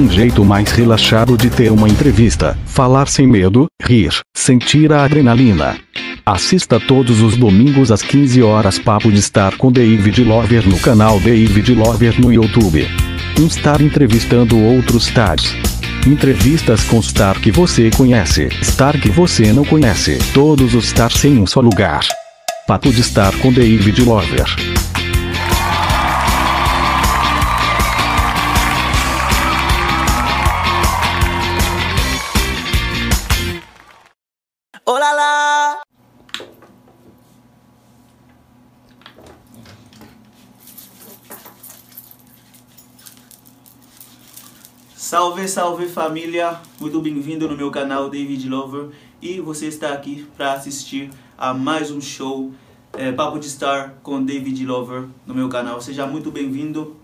um jeito mais relaxado de ter uma entrevista, falar sem medo, rir, sentir a adrenalina. Assista todos os domingos às 15 horas Papo de Star com David Lover no canal David Lover no YouTube. Um star entrevistando outros stars. Entrevistas com star que você conhece, star que você não conhece, todos os stars em um só lugar. Papo de Star com David Lover. Salve, salve família! Muito bem-vindo no meu canal David Lover e você está aqui para assistir a mais um show é, Papo de Star com David Lover no meu canal. Seja muito bem-vindo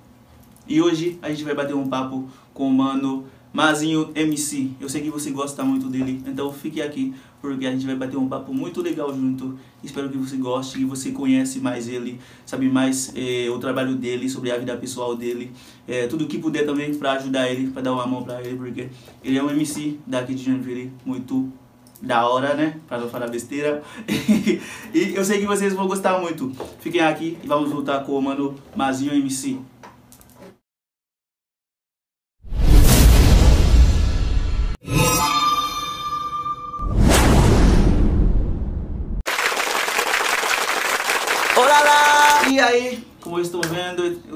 e hoje a gente vai bater um papo com o mano Mazinho MC. Eu sei que você gosta muito dele, então fique aqui porque a gente vai bater um papo muito legal junto. Espero que você goste, que você conhece mais ele, sabe mais eh, o trabalho dele, sobre a vida pessoal dele, eh, tudo que puder também para ajudar ele, para dar uma mão para ele, porque ele é um MC daqui de Joinville, muito da hora, né? Para não falar besteira. e eu sei que vocês vão gostar muito. Fiquem aqui e vamos voltar com o mano Mazinho MC.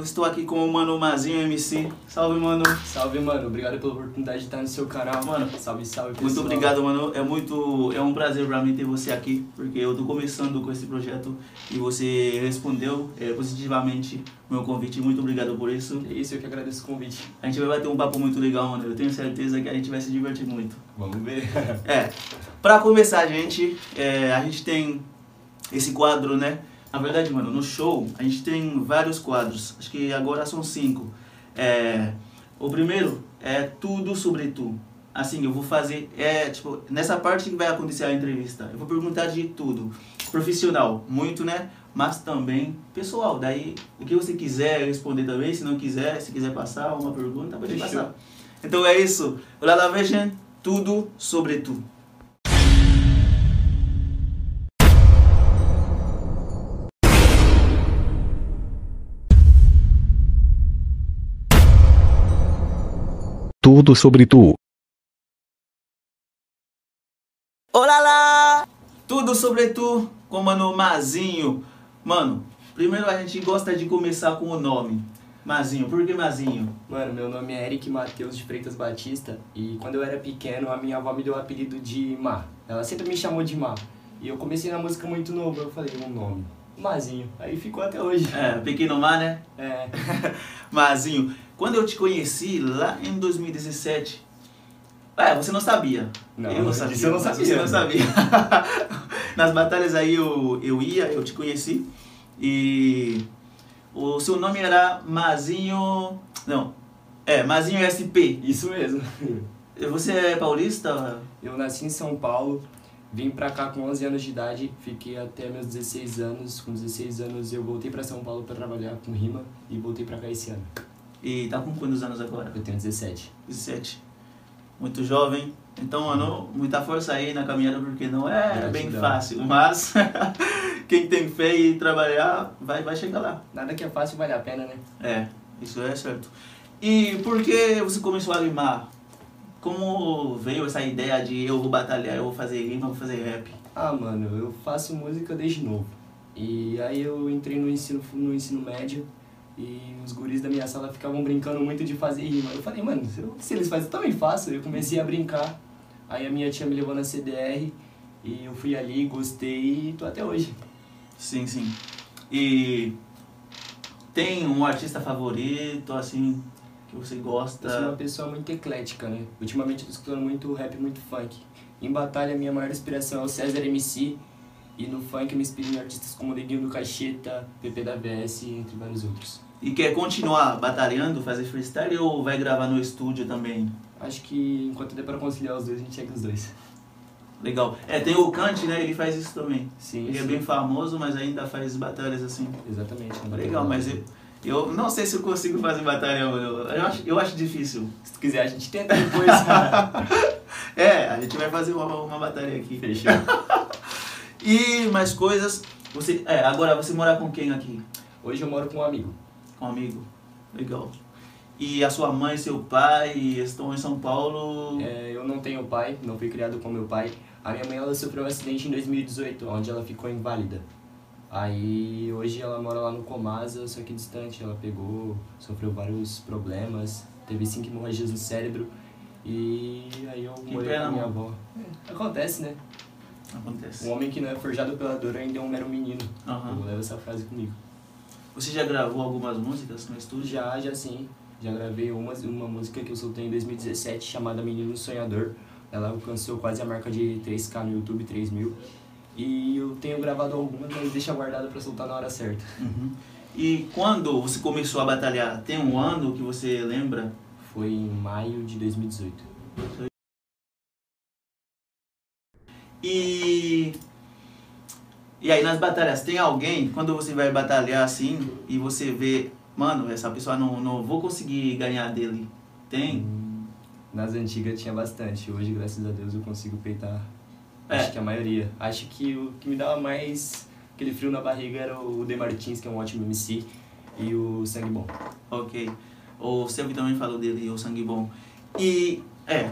Eu estou aqui com o mano Mazinho MC. Salve, mano. Salve, mano. Obrigado pela oportunidade de estar no seu canal. Mano, salve, salve, pessoal. Muito obrigado, mano. É muito, é um prazer pra mim ter você aqui, porque eu tô começando com esse projeto e você respondeu é, positivamente o meu convite. Muito obrigado por isso. É isso, eu que agradeço o convite. A gente vai bater um papo muito legal, mano. Eu tenho certeza que a gente vai se divertir muito. Vamos ver. É, pra começar, gente, é, a gente tem esse quadro, né? Na verdade, mano, no show a gente tem vários quadros. Acho que agora são cinco. É, o primeiro é tudo sobre tu. Assim, eu vou fazer, é, tipo, nessa parte que vai acontecer a entrevista, eu vou perguntar de tudo. Profissional, muito, né? Mas também pessoal. Daí, o que você quiser responder também, se não quiser, se quiser passar uma pergunta, pode Fechou. passar. Então é isso. Olá, lá, vejam, tudo sobre tu. Tudo sobre tu. Olá lá! Tudo sobre tu com o mano Mazinho. Mano, primeiro a gente gosta de começar com o nome. Mazinho, por que Mazinho? Mano, meu nome é Eric Matheus de Freitas Batista e quando eu era pequeno a minha avó me deu o apelido de Má. Ela sempre me chamou de Má. E eu comecei na música muito novo, eu falei um nome. Mazinho. Aí ficou até hoje. É, Pequeno Mar, né? É. Mazinho, quando eu te conheci lá em 2017, é, você não sabia. Não, eu não sabia. isso eu não sabia. Você não sabia. Nas batalhas aí eu, eu ia, eu te conheci e o seu nome era Mazinho. Não. É, Mazinho SP. Isso mesmo. Você é paulista? Eu nasci em São Paulo, vim pra cá com 11 anos de idade, fiquei até meus 16 anos. Com 16 anos eu voltei pra São Paulo pra trabalhar com rima e voltei pra cá esse ano. E tá com quantos anos agora? Eu tenho 17. 17. Muito jovem. Então, mano, muita força aí na caminhada, porque não é bem Gratidão. fácil. Mas quem tem fé e trabalhar, vai, vai chegar lá. Nada que é fácil vale a pena, né? É, isso é certo. E por que você começou a rimar? Como veio essa ideia de eu vou batalhar, eu vou fazer rima, eu vou fazer rap? Ah, mano, eu faço música desde novo. E aí eu entrei no ensino, no ensino médio e os guris da minha sala ficavam brincando muito de fazer rima. Eu falei, mano, se, eles fazem, eu também faço. Eu comecei a brincar. Aí a minha tia me levou na CDR e eu fui ali, gostei e tô até hoje. Sim, sim. E tem um artista favorito, assim, que você Eu sou uma gosta? pessoa muito eclética, né? Ultimamente eu tô escutando muito rap, muito funk. Em batalha, minha maior inspiração é o César MC. E no funk eu me inspiro em artistas como Neguinho do Cacheta, PP da VS, entre vários outros. E quer continuar batalhando, fazer freestyle ou vai gravar no estúdio também? Acho que enquanto der pra conciliar os dois, a gente chega os dois. Legal. É, tem o Kant, né? Ele faz isso também. Sim, Ele é sim. bem famoso, mas ainda faz batalhas assim. Exatamente. Legal, mas eu, Eu não sei se eu consigo fazer batalha, eu, eu, acho, eu acho difícil. Se tu quiser, a gente tenta depois. é, a gente vai fazer uma, uma batalha aqui. Fechou. e mais coisas. Você, é, agora você mora com quem aqui? Hoje eu moro com um amigo. Com um amigo. Legal. E a sua mãe e seu pai estão em São Paulo? É, eu não tenho pai, não fui criado com meu pai. A minha mãe ela sofreu um acidente em 2018, onde ela ficou inválida. Aí hoje ela mora lá no Comasa, só que distante. Ela pegou, sofreu vários problemas, teve cinco hemorragias no cérebro. E aí eu Que morei pena, com minha avó. É, acontece, né? Acontece. Um homem que não é forjado pela dor ainda é um mero menino. Aham. Eu levo essa frase comigo. Você já gravou algumas músicas no estúdio? Já, já sim. Já gravei uma, uma música que eu soltei em 2017 chamada Menino Sonhador. Ela alcançou quase a marca de 3K no YouTube, 3 mil. E eu tenho gravado algumas, mas deixa guardado pra soltar na hora certa. Uhum. E quando você começou a batalhar? Tem um ano que você lembra? Foi em maio de 2018. E. E aí nas batalhas, tem alguém, quando você vai batalhar assim, e você vê, mano, essa pessoa não, não vou conseguir ganhar dele. Tem? Hum, Nas antigas tinha bastante. Hoje, graças a Deus, eu consigo peitar. É. Acho que a maioria. Acho que o que me dava mais aquele frio na barriga era o De Martins, que é um ótimo MC, e o Sangue Bom. Ok. O Selvi também falou dele, o Sangue Bom. E, é,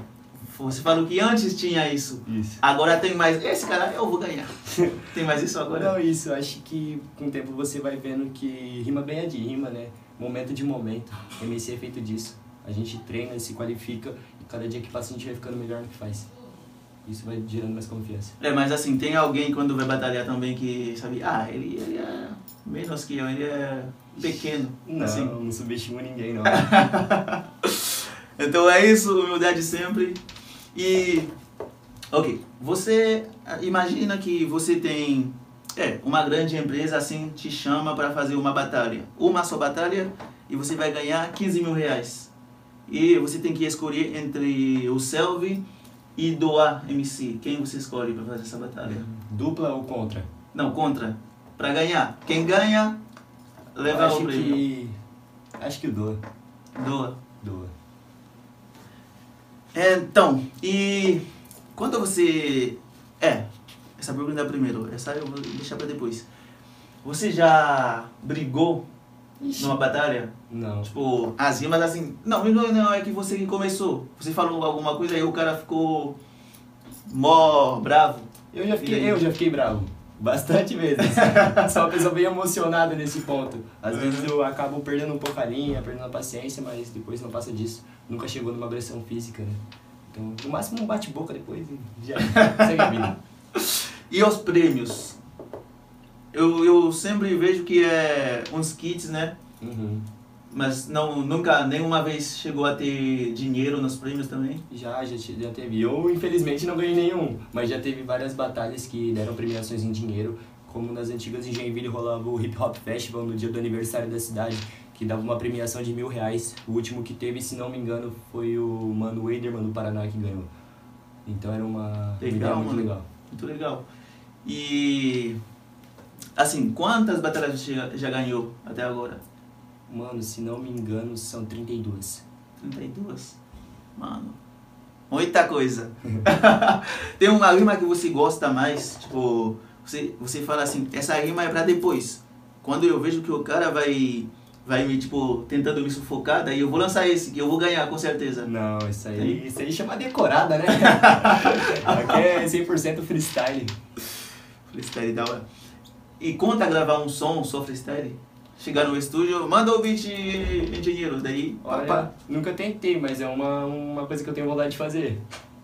você falou que antes tinha isso. Isso. Agora tem mais. Esse cara eu vou ganhar. tem mais isso agora? Não, isso, acho que com o tempo você vai vendo que rima bem é de rima, né? Momento de momento. O MC é feito disso. A gente treina, se qualifica e cada dia que passa a gente vai ficando melhor no que faz. Isso vai gerando mais confiança. É, mas assim, tem alguém quando vai batalhar também que sabe, ah, ele, ele é menos que eu, ele é pequeno. Não, Assim. não subestimo ninguém, não. Então é isso, humildade sempre. E, ok, você ah, imagina que você tem, é, uma grande empresa assim te chama para fazer uma batalha. Uma só batalha e você vai ganhar 15 mil reais. E você tem que escolher entre o Selvi e Doa MC. Quem você escolhe para fazer essa batalha? Dupla ou contra? Não, contra. Para ganhar. Quem ganha, leva o prêmio. que. Acho que Doa. Doa. Doa. Então, e quando você. É, essa pergunta é primeiro, essa eu vou deixar pra depois. Você já brigou numa batalha? Não. Tipo, as rimas assim. Não, não, não, é que você que começou. Você falou alguma coisa e o cara ficou mó bravo. Eu já fiquei, aí? eu já fiquei bravo. Bastante vezes. Sou uma pessoa bem emocionada nesse ponto. Às Uhum. vezes eu acabo perdendo um pouco a linha, perdendo a paciência, mas depois não passa disso. Nunca chegou numa agressão física, né? Então, no máximo um bate-boca depois e já segue a vida. E os prêmios? Eu, eu sempre vejo que é uns kits, né? Uhum. Mas não, nunca, nenhuma vez chegou a ter dinheiro nos prêmios também. Já, já, já teve. Eu, infelizmente, não ganhei nenhum, mas já teve várias batalhas que deram premiações em dinheiro, como nas antigas em Joinville rolava o Hip Hop Festival no dia do aniversário da cidade, que dava uma premiação de mil reais. O último que teve, se não me engano, foi o Mano Waderman do Paraná que ganhou. Então era uma Legal, muito mano. legal. Muito legal. E assim, quantas batalhas você já ganhou até agora? Mano, se não me engano, são 32. 32? Mano, muita coisa. Tem uma rima que você gosta mais, tipo, você, você fala assim, essa rima é pra depois. Quando eu vejo que o cara vai vai me tipo tentando me sufocar, daí eu vou lançar esse que eu vou ganhar com certeza. Não, isso aí, isso aí chama decorada, né? Aqui é 100% freestyle. Freestyle da hora. E conta gravar um som só freestyle? Chegar no estúdio, manda o beat, engenheiro, daí, Olha, papá. nunca tentei, mas é uma, uma coisa que eu tenho vontade de fazer.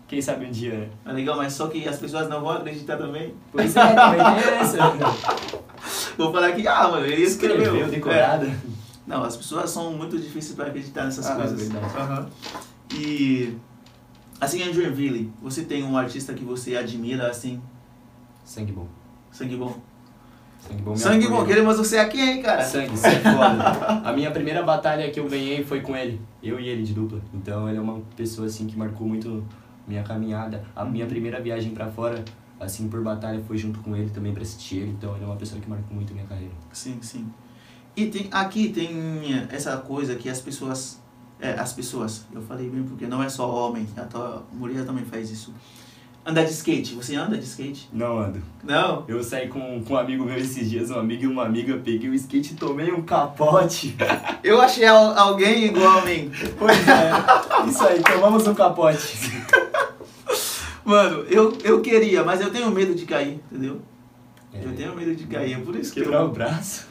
Quem sabe um dia, né? É legal, mas só que as pessoas não vão acreditar também. Pois é, também tem essa. Vou falar que, ah, mano, ele escreveu. Escreveu, decorada. É. Não, as pessoas são muito difíceis para acreditar nessas Ah, coisas. verdade. Aham. E, assim, em Joinville, você tem um artista que você admira, assim, Sangue bom. sangue bom? Sangue bom Sangue bom, queremos você aqui, hein, cara? Sangue, sangue foda. A minha primeira batalha que eu ganhei foi com ele. Eu e ele de dupla. Então ele é uma pessoa assim que marcou muito minha caminhada. A minha primeira viagem pra fora, assim, por batalha, foi junto com ele também pra assistir ele. Então ele é uma pessoa que marcou muito minha carreira. Sim, sim. E tem, aqui tem essa coisa que as pessoas. É, as pessoas, eu falei bem porque não é só homem, a tua mulher também faz isso. Andar de skate, você anda de skate? Não ando. Não? Eu saí com, com um amigo meu esses dias, um amigo e uma amiga, peguei o skate e tomei um capote. Eu achei al- alguém igual a mim. Pois é, isso aí, tomamos um capote. Mano, eu, eu queria, mas eu tenho medo de cair, entendeu? É. Eu tenho medo de cair, é por isso que Quebrar o eu. braço.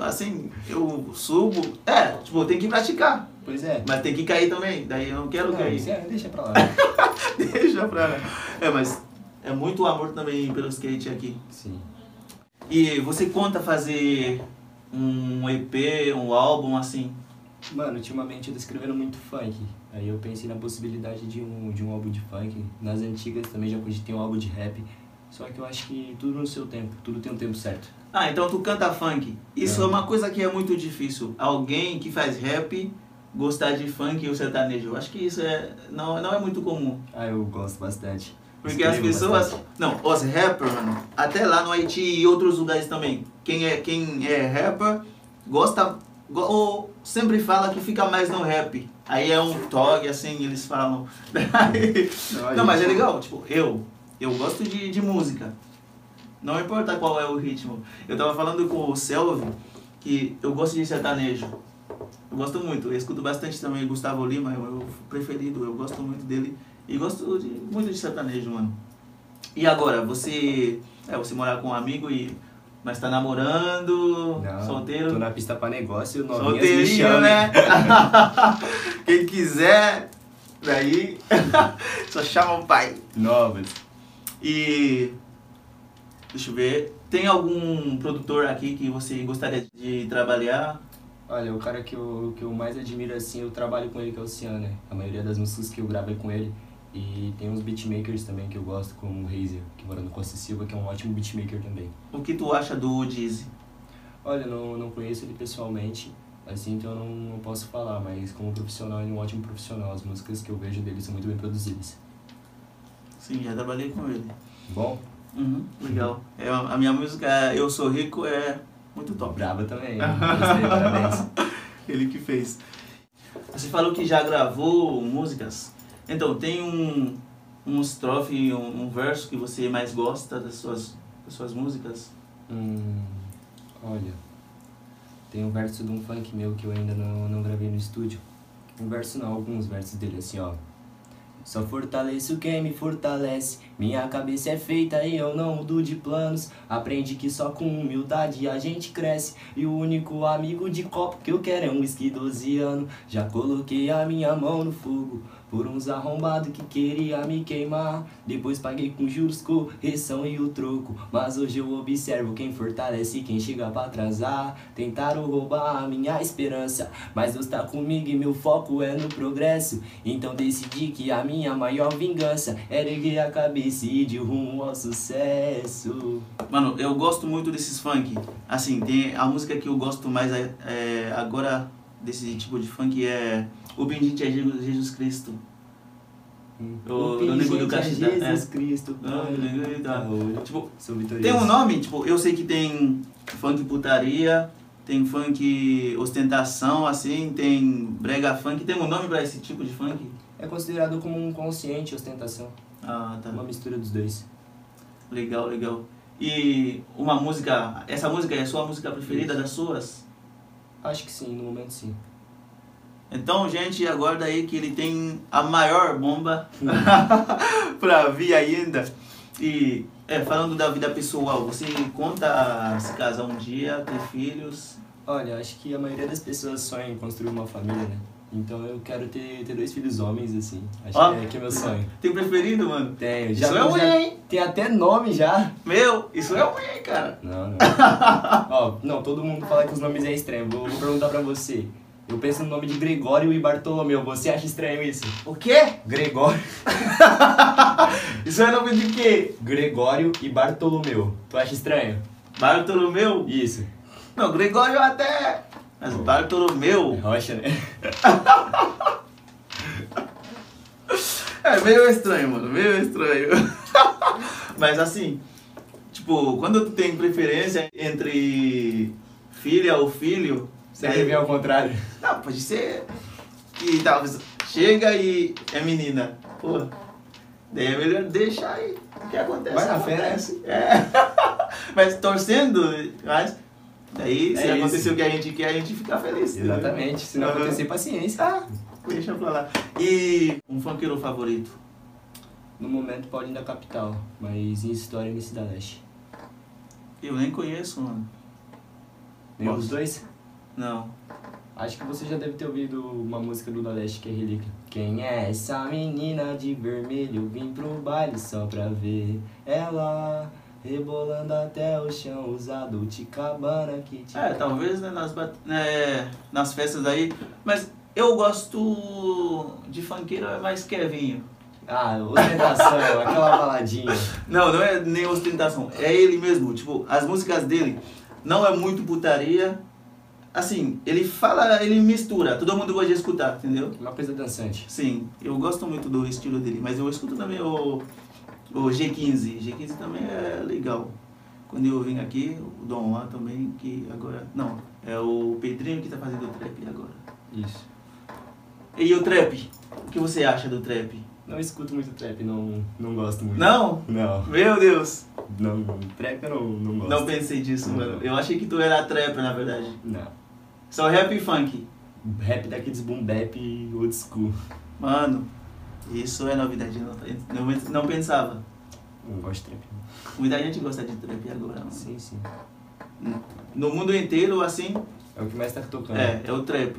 Assim, eu subo. É, tipo, tem que praticar. Pois é. Mas tem que cair também. Daí eu não quero Não, cair. é, deixa pra lá. Deixa pra lá. É, mas é muito amor também pelo skate aqui. Sim. E você conta fazer um EP, um álbum assim? Mano, ultimamente eu tô escrevendo muito funk. Aí eu pensei na possibilidade de um, de um álbum de funk. Nas antigas também já cogitei um álbum de rap. Só que eu acho que tudo no seu tempo, tudo tem um tempo certo. Ah, então tu canta funk. Isso É. é uma coisa que é muito difícil. Alguém que faz rap gostar de funk ou sertanejo. Eu acho que isso é não, não é muito comum. Ah, eu gosto bastante. Porque as Escrevo pessoas. bastante. Não, os rappers, mano, até lá no Haiti e outros lugares também. Quem é, quem é rapper gosta. go- ou sempre fala que fica mais no rap. Aí é um tog, assim, eles falam. Não, mas é legal, tipo, eu, eu gosto de, de música. Não importa qual é o ritmo. Eu tava falando com o Selvi que eu gosto de sertanejo. Eu gosto muito, eu escuto bastante também Gustavo Lima, é o meu preferido, eu gosto muito dele. E gosto de, muito de sertanejo, mano. E agora, você. É, você morar com um amigo e. Mas tá namorando, Não, solteiro. Tô na pista pra negócio, Solteirinho, né? Quem quiser, daí só chama o pai. Novas. E deixa eu ver, tem algum produtor aqui que você gostaria de trabalhar? Olha, o cara que eu, que eu mais admiro assim, eu trabalho com ele, que é o Cian, né? A maioria das músicas que eu gravo é com ele. E tem uns beatmakers também que eu gosto, como o Razer, que mora no Costa Silva, que é um ótimo beatmaker também. O que tu acha do Dizzy? Olha, eu não, não conheço ele pessoalmente, assim, então eu não, não posso falar, mas como profissional, ele é um ótimo profissional. As músicas que eu vejo dele são muito bem produzidas. Sim, já trabalhei com ele. Bom, Uhum, legal. É, a minha música Eu Sou Rico é muito top. braba também. Gostei, parabéns. Ele que fez. Você falou que já gravou músicas. Então, tem um, um estrofe, um, um verso que você mais gosta das suas, das suas músicas? Hum, olha, tem um verso de um funk meu que eu ainda não, não gravei no estúdio. Um verso não, alguns versos dele assim, ó. Só fortaleço quem me fortalece. Minha cabeça é feita e eu não mudo de planos. Aprende que só com humildade a gente cresce. E o único amigo de copo que eu quero é um whisky 12 anos. Já coloquei a minha mão no fogo. Por uns arrombados que queria me queimar. Depois paguei com juros, correção e o troco. Mas hoje eu observo quem fortalece quem chega pra atrasar. Tentaram roubar a minha esperança. Mas Deus tá comigo e meu foco é no progresso. Então decidi que a minha maior vingança era erguer a cabeça e ir de rumo ao sucesso. Mano, eu gosto muito desses funk. Assim, tem a música que eu gosto mais é, é, agora desse tipo de funk é O Bendito é Jesus Cristo. O- O do Nego do pingente é Jesus é. Cristo. Ah. Olho. Tipo, tem um nome, tipo, eu sei que tem funk putaria, tem funk ostentação, assim, tem brega funk. Tem um nome pra esse tipo de funk? É considerado como um consciente ostentação. Ah, tá. Uma mistura dos dois. Legal, legal. E uma música, essa música é a sua música preferida das suas? Acho que sim, no momento sim. Então, gente, aguarda aí que ele tem a maior bomba pra vir ainda. E, é, falando da vida pessoal, você conta se casar um dia, ter filhos? Olha, acho que a maioria das pessoas sonha em construir uma família, né? Então eu quero ter, ter dois filhos homens, assim. Acho Ó. que, é, que é meu sonho. Tem preferido, mano? Tenho, Isso já, é um já hein? Tem até nome já. Meu, isso é um hein, cara. Não, não. Ó, não, todo mundo fala que os nomes é estranho. Vou, vou perguntar pra você. Eu penso no nome de Gregório e Bartolomeu. Você acha estranho isso? O quê? Gregório. Isso é nome de quê? Gregório e Bartolomeu. Tu acha estranho? Bartolomeu? Isso. Não, Gregório até... Mas Bartolomeu... Rocha, né? É meio estranho, mano, meio estranho. Mas assim, tipo, quando tu tem preferência entre filha ou filho. Quer ver ao contrário? Não, pode ser que talvez chega e é menina. Pô, daí é melhor deixar aí. O que acontece? Vai na fé, né? É. Mas torcendo, mas daí se É isso. acontecer o que a gente quer, a gente fica feliz. Exatamente. Se não acontecer, paciência. Ah, deixa pra lá. E um funkeiro favorito? No momento, Paulinho da Capital, mas em história, MC da Leste. Eu nem conheço, mano. Nenhum dos dois? Não. Acho que você já deve ter ouvido uma música do Da Leste que é Relíquia. Quem é essa menina de vermelho? Vim pro baile só pra ver ela rebolando até o chão, usado Ticabana que te. É, talvez né, nas, né, nas festas aí. Mas eu gosto de funkeiro é mais Kevinho. Ah, ostentação, aquela baladinha. Não, não é nem ostentação. É ele mesmo. Tipo, as músicas dele não é muito putaria. Assim, ele fala, ele mistura. Todo mundo gosta de escutar, entendeu? Uma coisa dançante. Sim, eu gosto muito do estilo dele. Mas eu escuto também o, o G15. G15 também é legal. Quando eu vim aqui, o Dom Juan também, que agora... Não, é o Pedrinho que tá fazendo o trap agora. Isso. E o trap? O que você acha do trap? Não escuto muito trap, não, não gosto muito. Não? Não. Meu Deus! Não, trap eu não, não gosto. Não pensei disso, mano. Eu achei que tu era trapper, na verdade. Não. Só rap e funk. Rap daqueles boom bap old school. Mano, isso é novidade. Não, não, não pensava. Não gosto de trap. Muita gente gosta de trap agora. mano. Sim, sim. No mundo inteiro, assim, É o que mais tá tocando. é, é o trap.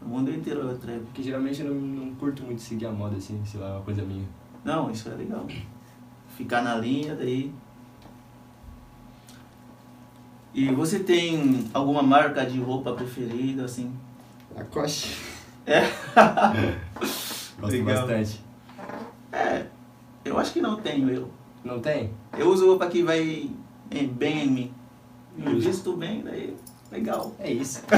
No mundo inteiro é o trap. Porque geralmente eu não, não curto muito seguir a moda, assim, sei lá, é uma coisa minha. Não, isso é legal. Ficar na linha, daí. E você tem alguma marca de roupa preferida, assim? Lacoste. É? Gosto Legal. bastante. É, eu acho que não tenho eu. Não tem? Eu uso roupa que vai em- bem em mim. Me Justo. visto bem, daí legal. É isso.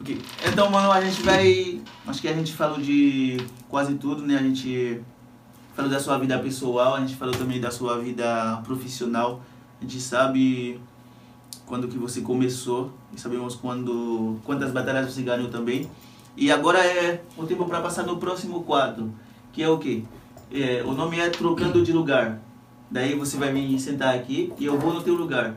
Ok. Então, mano, a gente vai. Acho que a gente falou de quase tudo, né? A gente falou da sua vida pessoal, a gente falou também da sua vida profissional. A gente sabe quando que você começou e sabemos quando quantas batalhas você ganhou também. E agora é o tempo para passar no próximo quadro, que é o quê? É, o nome é Trocando de Lugar. Daí você vai me sentar aqui e eu vou no teu lugar.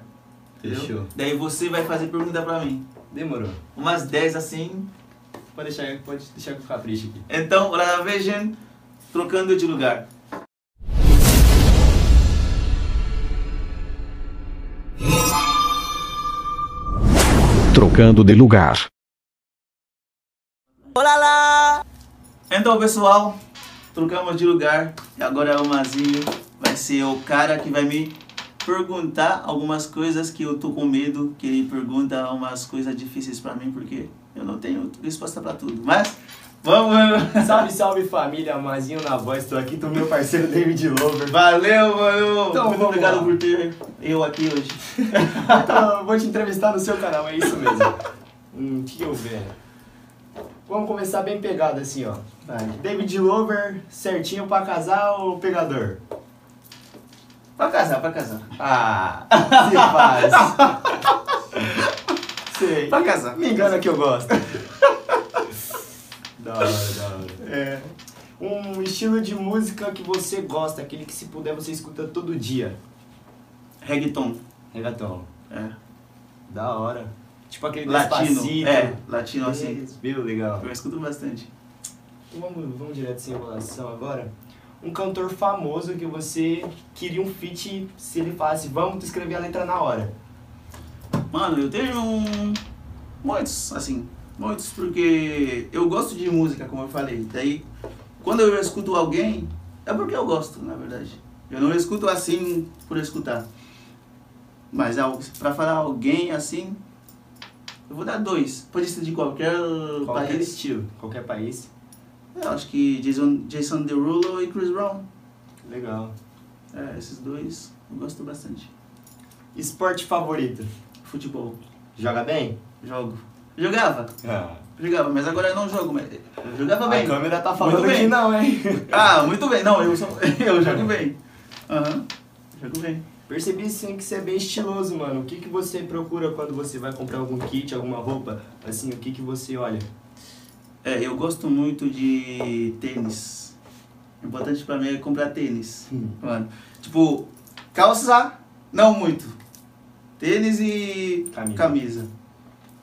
Entendeu? Fechou. Daí você vai fazer pergunta pra mim. Demorou. Umas 10 assim. Pode deixar, pode deixar com capricho aqui. Então, Rana Vision, trocando de lugar. Trocando de lugar. Então, pessoal, trocamos de lugar. E agora o Mazinho vai ser o cara que vai me perguntar algumas coisas que eu tô com medo que ele pergunta umas coisas difíceis pra mim, porque eu não tenho resposta pra tudo. Mas, vamos! Salve, salve família, Mazinho na voz, tô aqui com meu parceiro David Lover. Valeu, mano! Então, Muito obrigado lá. por ter eu aqui hoje. Então, vou te entrevistar no seu canal, é isso mesmo. hum, que eu ver. Vamos começar bem pegado assim, ó. David Lover, certinho pra casar ou pegador? Pra casar, pra casar. Ah, se faz. Sei. Pra casar. Me engana que eu gosto. Da hora, da hora. É. Um estilo de música que você gosta, aquele que se puder você escuta todo dia. Reggaeton. Regatão. É. Da hora. Tipo aquele Latino. Despacito. É, latino assim. Viu? Legal. Eu escuto bastante. Então vamos, vamos direto sem enrolação agora. Um cantor famoso que você queria um feat se ele falasse, vamos tu escrever a letra na hora. Mano, eu tenho um... muitos, assim, muitos, porque eu gosto de música, como eu falei. Daí, quando eu escuto alguém, é porque eu gosto, na verdade. Eu não escuto assim por escutar. Mas al- pra falar alguém assim, eu vou dar dois. Pode ser de qualquer, Qualquer país. estilo, qualquer país. Eu acho que Jason, Jason Derulo e Chris Brown. Legal. É, esses dois eu gosto bastante. Esporte favorito? Futebol, Joga bem? jogo. Jogava, Ah, jogava, mas agora eu não jogo. Mas eu jogava a bem. câmera tá falando Muito que bem. não, hein? Ah, muito bem. Não, eu, sou, eu jogo bem. Aham, jogo bem. Percebi sim que você é bem estiloso, mano. O que, que você procura quando você vai comprar algum kit, alguma roupa? Assim, o que, que você olha? É, eu gosto muito de tênis. O importante pra mim é comprar tênis. Hum. Mano, tipo, calça, não muito. Tênis e Camisa. camisa.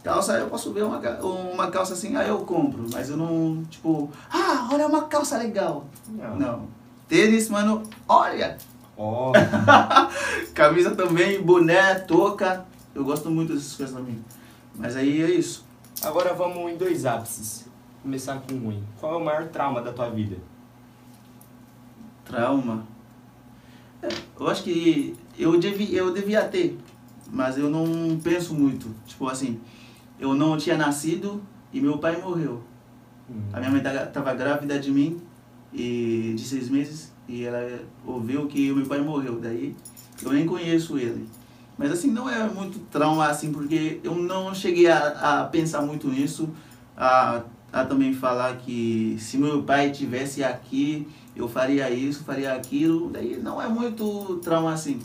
Calça, eu posso ver uma, uma calça assim, aí eu compro. Mas eu não, tipo, ah, olha uma calça legal. Não. Não. Tênis, mano, olha. Ó, Camisa também, boné, touca. Eu gosto muito dessas coisas também. Mas aí é isso. agora vamos em dois ápices. Começar com um. Qual é o maior trauma da tua vida? Trauma. É, eu acho que eu, devi, eu devia ter, mas eu não penso muito. Tipo assim, eu não tinha nascido e meu pai morreu. Hum. A minha mãe estava grávida de mim e de seis meses e ela ouviu que o meu pai morreu. Daí eu nem conheço ele. Mas assim, não é muito trauma assim, porque eu não cheguei a, a pensar muito nisso, a, a também falar que se meu pai tivesse aqui, eu faria isso, faria aquilo. Daí não é muito trauma assim.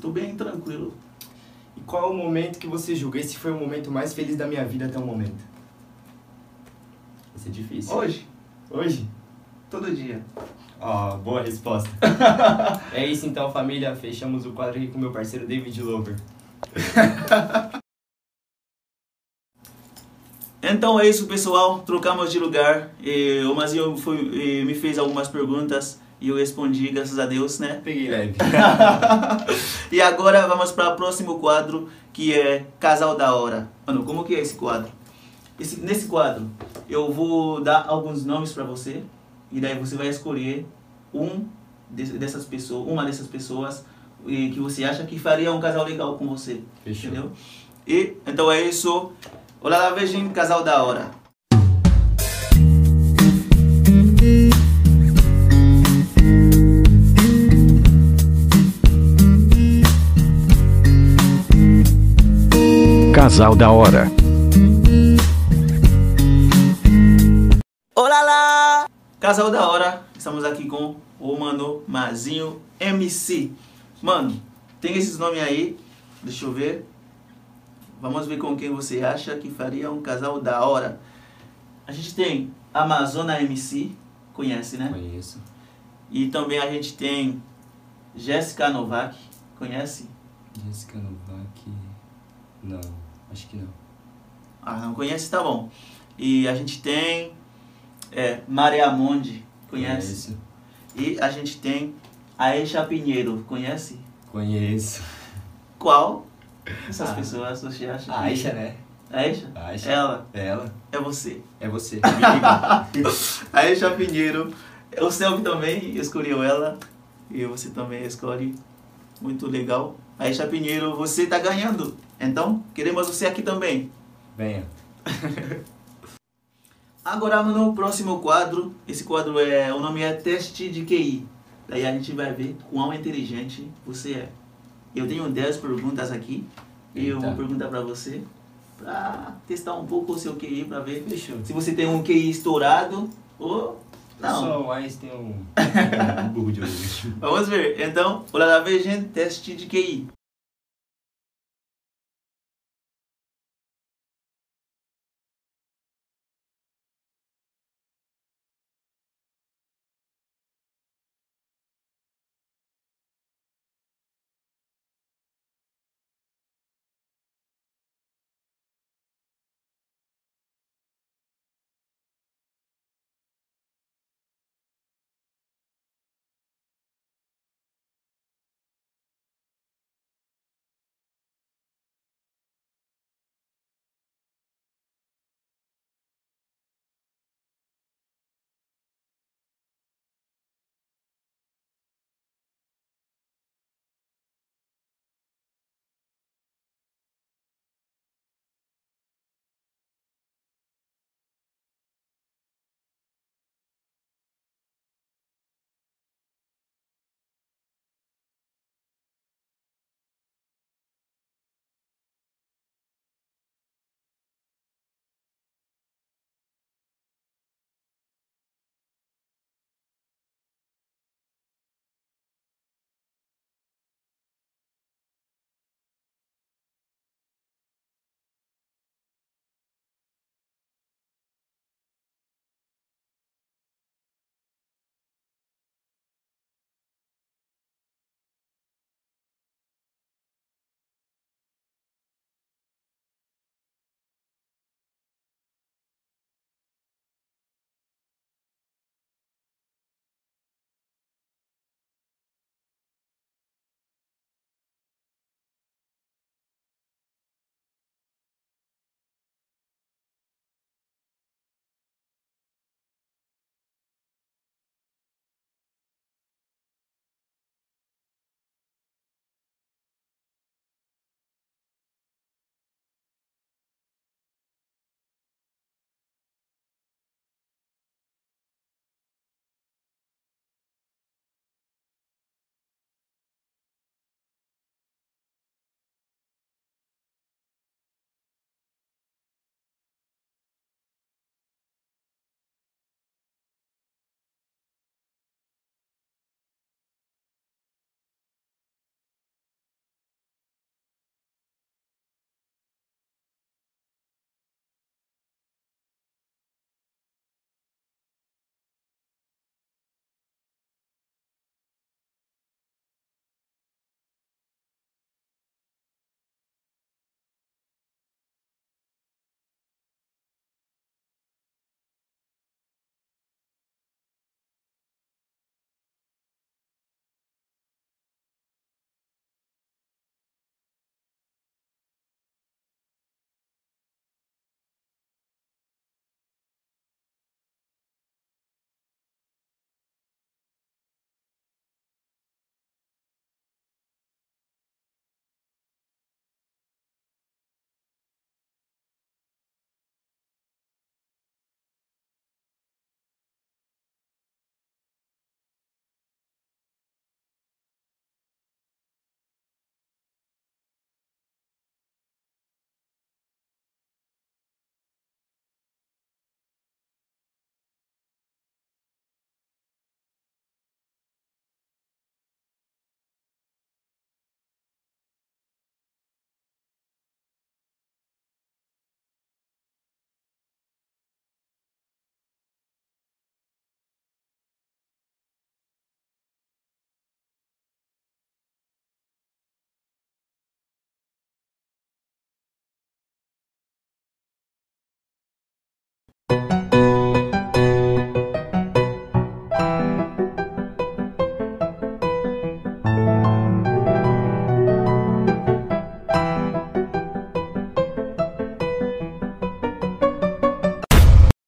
Tô bem tranquilo. E qual é o momento que você julga? Esse foi o momento mais feliz da minha vida até o momento. Isso é difícil. Hoje, Hoje? todo dia. Ó, boa resposta. é isso então, família. Fechamos o quadro aqui com meu parceiro David Lover. Então é isso, pessoal. Trocamos de lugar. E o Mazinho foi, me fez algumas perguntas e eu respondi, graças a Deus, né? Peguei leve. e agora vamos para o próximo quadro, que é Casal da Hora. Mano, como que é esse quadro? Esse, nesse quadro, eu vou dar alguns nomes para você e daí você vai escolher um de- dessas pessoas, uma dessas pessoas e que você acha que faria um casal legal com você. Fechou. Entendeu? E então é isso. Olá, lá, vejam Casal da Hora. Casal da hora. Olá lá! Casal da hora, estamos aqui com o mano Mazinho MC. Mano, tem esses nomes aí, deixa eu ver. Vamos ver com quem você acha que faria um casal da hora. A gente tem Amazona MC, conhece né? Conheço. E também a gente tem Jéssica Novak, conhece? Jessica Novak. Não, acho que não. Ah, não conhece? Tá bom. E a gente tem é, Maria Monde, conhece? E a gente tem Aisha Pinheiro, conhece? Conheço. Qual essas Ah. pessoas você acha? A que- Aisha, né? Aisha? Aisha. Ela, Ela. é você. É você. Aisha Pinheiro, o Selvi também escolheu ela e você também escolhe. Muito legal. Aisha Pinheiro, você tá ganhando. Então, queremos você aqui também. Venha. Agora no próximo quadro, esse quadro é, o nome é teste de QI. Daí a gente vai ver quão inteligente você é. Eu tenho 10 perguntas aqui e eu vou perguntar pra você pra testar um pouco o seu QI pra ver Fechou. se você tem um QI estourado ou não. Só o Ais tem um, um burro de olho. Vamos ver. Então, olá lá, vejam, teste de QI.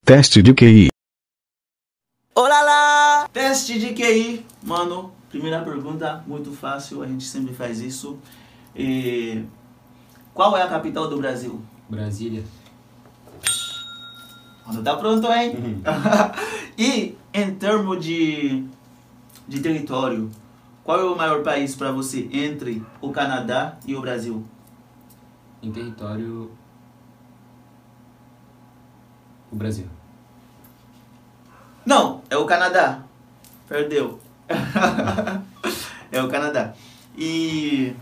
Teste de QI. Olá lá! Teste de QI. Mano, primeira pergunta, muito fácil, a gente sempre faz isso. E... Qual é a capital do Brasil? Brasília. Mano, tá pronto, hein? Uhum. e em termos de, de território, qual é o maior país para você entre o Canadá e o Brasil? Em território. O Brasil. Não, é o Canadá. Perdeu. é o Canadá. E.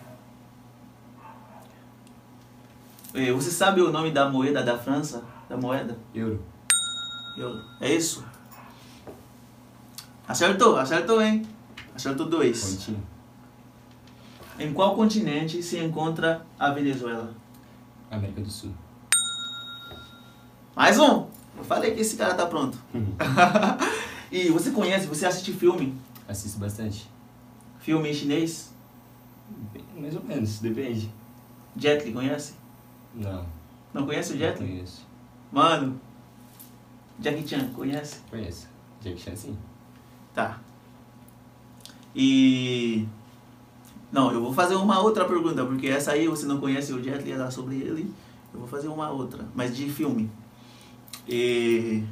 Eh, Você sabe o nome da moeda da França? Da moeda? Euro. Euro. É isso? Acertou, acertou, hein? Acertou dois. Pontinho. Em qual continente se encontra a Venezuela? América do Sul. Mais um! Eu falei que esse cara tá pronto. Uhum. e você conhece, você assiste filme? Assisto bastante. Filme em chinês? Bem, mais ou menos, depende. Jet Li, conhece? Não. Não conhece o Jet Não Li? conheço. Mano, Jackie Chan, conhece? Conheço. Jack Chan sim. Tá. E. Não, eu vou fazer uma outra pergunta, porque essa aí você não conhece o Jet Li, era sobre ele. Eu vou fazer uma outra, mas de filme. E.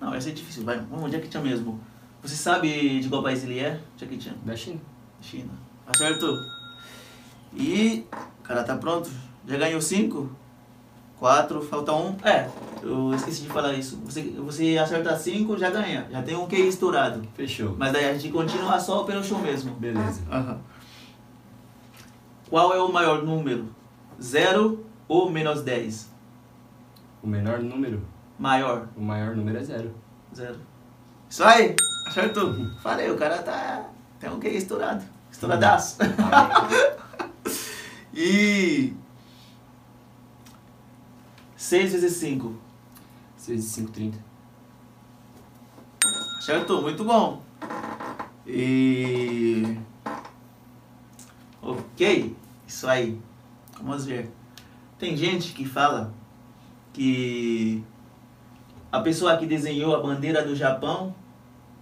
Não, essa é difícil, vai. Vamos, Jackie Chan mesmo. Você sabe de qual país ele é? Jackie Chan. Da China. China. Acertou. E. O cara tá pronto. Já ganhou cinco? Quatro, falta um. É, eu esqueci de falar isso. Você, você acerta cinco, já ganha. Já tem um QI estourado. Fechou. Mas daí a gente continua só pelo show mesmo. Beleza. Aham. Qual é o maior número? Zero ou menos 10? O menor número. Maior. O maior número é zero. Zero. Isso aí! Acertou. Falei, o cara tá. Tem um QI estourado. Estouradaço. E 6 vezes 5. 6 e 5, 30. Acertou, muito bom. E. Ok, isso aí. Vamos ver. Tem gente que fala que a pessoa que desenhou a bandeira do Japão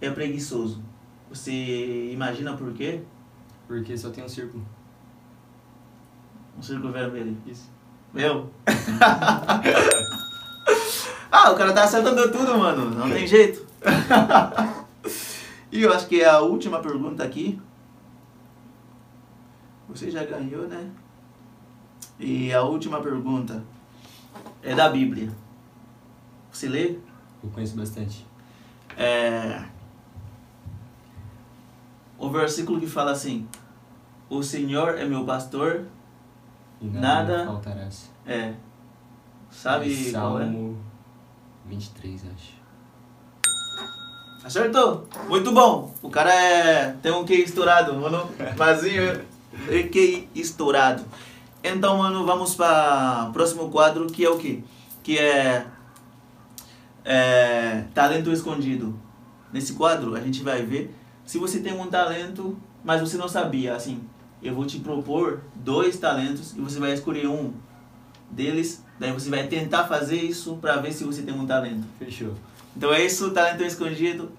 é preguiçoso. Você imagina por quê? Porque só tem um círculo. Um círculo vermelho. Isso. Meu. ah, o cara tá acertando tudo, mano. Não tem jeito. e eu acho que é a última pergunta aqui. Você já ganhou, né? E a última pergunta é da Bíblia. Você lê? Eu conheço bastante. É... O versículo que fala assim: O Senhor é meu pastor. E nada, Nada- faltarás. É. Sabe É qual é? Salmo 23, acho. Acertou! Muito bom! O cara é... tem um QI estourado, mano. Vazio. é QI estourado. Então, mano, vamos para o próximo quadro, que é o quê? Que é... é... Talento escondido. Nesse quadro, a gente vai ver se você tem um talento, mas você não sabia. Assim, eu vou te propor dois talentos e você vai escolher um deles. Daí você vai tentar fazer isso para ver se você tem um talento. Fechou. Então é isso, talento escondido.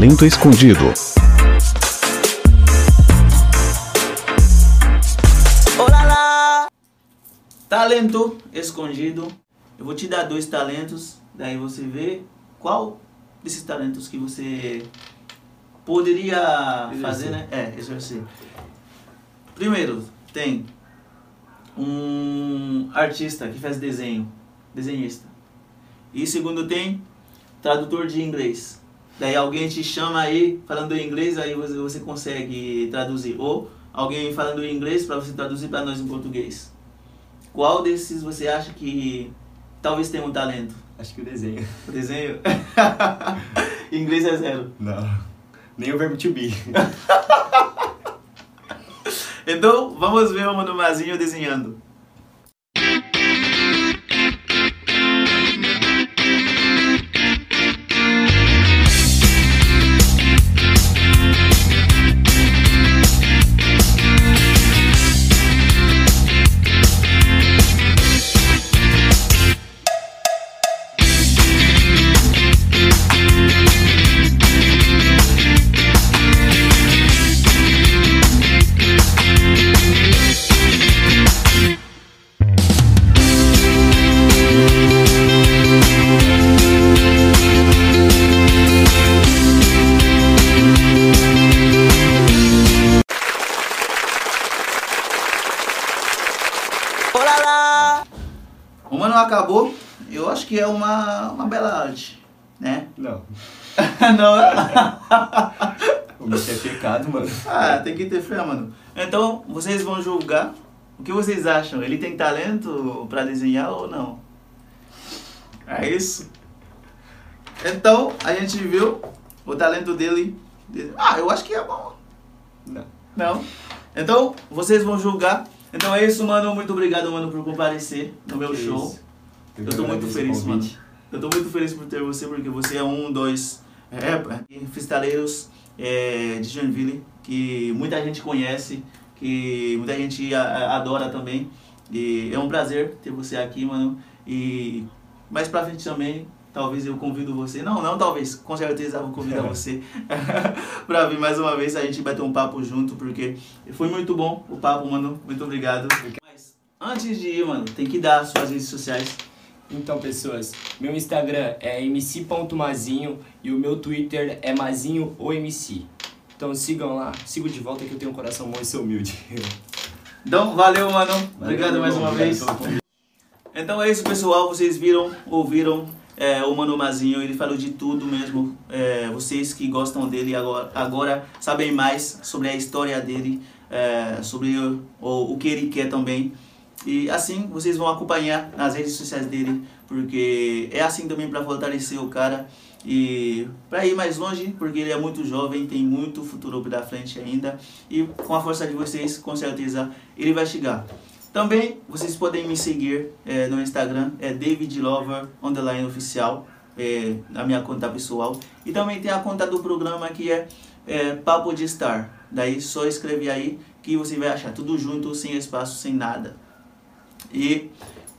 Talento escondido. Talento escondido. Eu vou te dar dois talentos, daí você vê qual desses talentos que você poderia Exercer. fazer, né? É, exercer. Primeiro, tem um artista que faz desenho, desenhista. E segundo tem tradutor de inglês. Daí alguém te chama aí falando em inglês, aí você, você consegue traduzir. Ou alguém falando em inglês para você traduzir para nós em português. Qual desses você acha que talvez tenha um talento? Acho que o desenho. O desenho? inglês é zero. Não. Nem o verbo to be. Então, vamos ver o Mano Mazinho desenhando. Não. Não. Bicho é pecado, mano. Ah, tem que ter fé, mano. Então, vocês vão julgar. O que vocês acham? Ele tem talento pra desenhar ou não? É isso. Então, a gente viu o talento dele. Ah, eu acho que é bom. Não. Não? Então, vocês vão julgar. Então é isso, mano. Muito obrigado, mano, por comparecer no meu Que show. isso. Eu tô muito feliz, mano. Eu tô muito feliz por ter você, porque você é um dos é, freestaleiros é, de Joinville que muita gente conhece, que muita gente a- a- adora também. E é um prazer ter você aqui, mano. E mais pra frente também, talvez eu convido você. Não, não, talvez, com certeza eu vou convidar você pra vir mais uma vez a gente bater um papo junto, porque foi muito bom o papo, mano. Muito obrigado. Mas antes de ir, mano, tem que dar suas redes sociais. Então, pessoas, meu Instagram é mc.mazinho e o meu Twitter é mazinho ou mc. Então sigam lá, sigo de volta que eu tenho um coração bom e sou humilde. Então, valeu, mano. Obrigado Valeu, mais uma vez. Então é isso, pessoal. Vocês viram, ouviram é, o Mano Mazinho. Ele falou de tudo mesmo. É, vocês que gostam dele agora, agora sabem mais sobre a história dele, é, sobre o, o, o que ele quer também. E assim vocês vão acompanhar nas redes sociais dele, porque é assim também para fortalecer o cara e para ir mais longe, porque ele é muito jovem, tem muito futuro pela frente ainda. E com a força de vocês, com certeza ele vai chegar. Também vocês podem me seguir eh, no Instagram, é David Lover underline oficial, eh, na minha conta pessoal. E também tem a conta do programa que é, eh, Papo de Star. Daí só escreve aí que você vai achar tudo junto, sem espaço, sem nada. E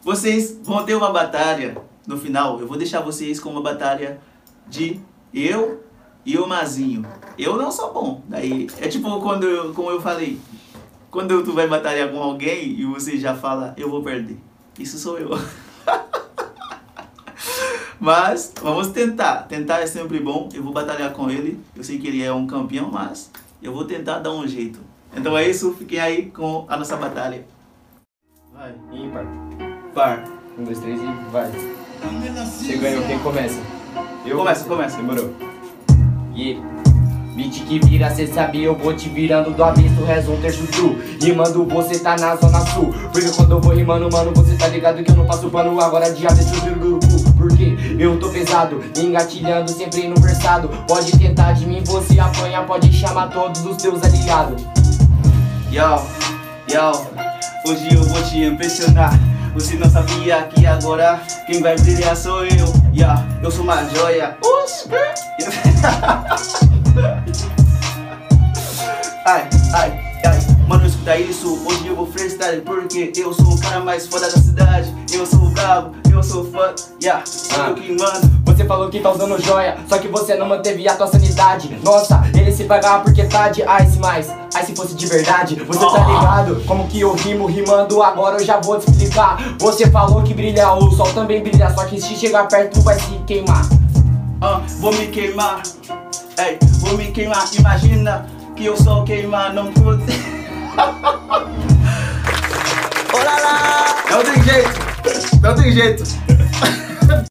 vocês vão ter uma batalha no final. Eu vou deixar vocês com uma batalha de eu e o Mazinho. Eu não sou bom. Daí é tipo quando eu, como eu falei, quando tu vai batalhar com alguém e você já fala, eu vou perder. Isso sou eu. mas vamos tentar. Tentar é sempre bom. Eu vou batalhar com ele. Eu sei que ele é um campeão, mas eu vou tentar dar um jeito. Então é isso. Fiquem aí com a nossa batalha. Vai. Ímpar. Par. Um, dois, três e vai. Você ganhou, quem começa? Começa, começa. Demorou. Yeah. Beat que vira, cê sabe, eu vou te virando do avesso, rezo um terço tu Rimando, você tá na zona sul Porque quando eu vou rimando, mano, você tá ligado que eu não passo pano Agora de avesso eu cu Porque eu tô pesado, engatilhando sempre no versado Pode tentar de mim, você apanha, pode chamar todos os teus aliados Yo, yo, hoje eu vou te impressionar. Você não sabia que agora quem vai brilhar sou eu. Yeah, eu sou uma joia. Ai, ai, ai. Mano, escuta isso, hoje eu vou freestyle Porque eu sou o cara mais foda da cidade Eu sou brabo, eu sou foda, yeah Ah. Eu que mando Você falou que tá usando joia, só que você não manteve a tua sanidade. Nossa, ele se pagava porque tá de ice mais. Aí se fosse de verdade, você tá Ah. ligado? Como que eu rimo rimando, agora eu já vou te explicar. Você falou que brilha, o sol também brilha, só que se chegar perto tu vai se queimar. Ah, vou me queimar, ei, vou me queimar. Imagina que eu sou queimar, não pude. Olá lá! Não tem jeito, não tem jeito.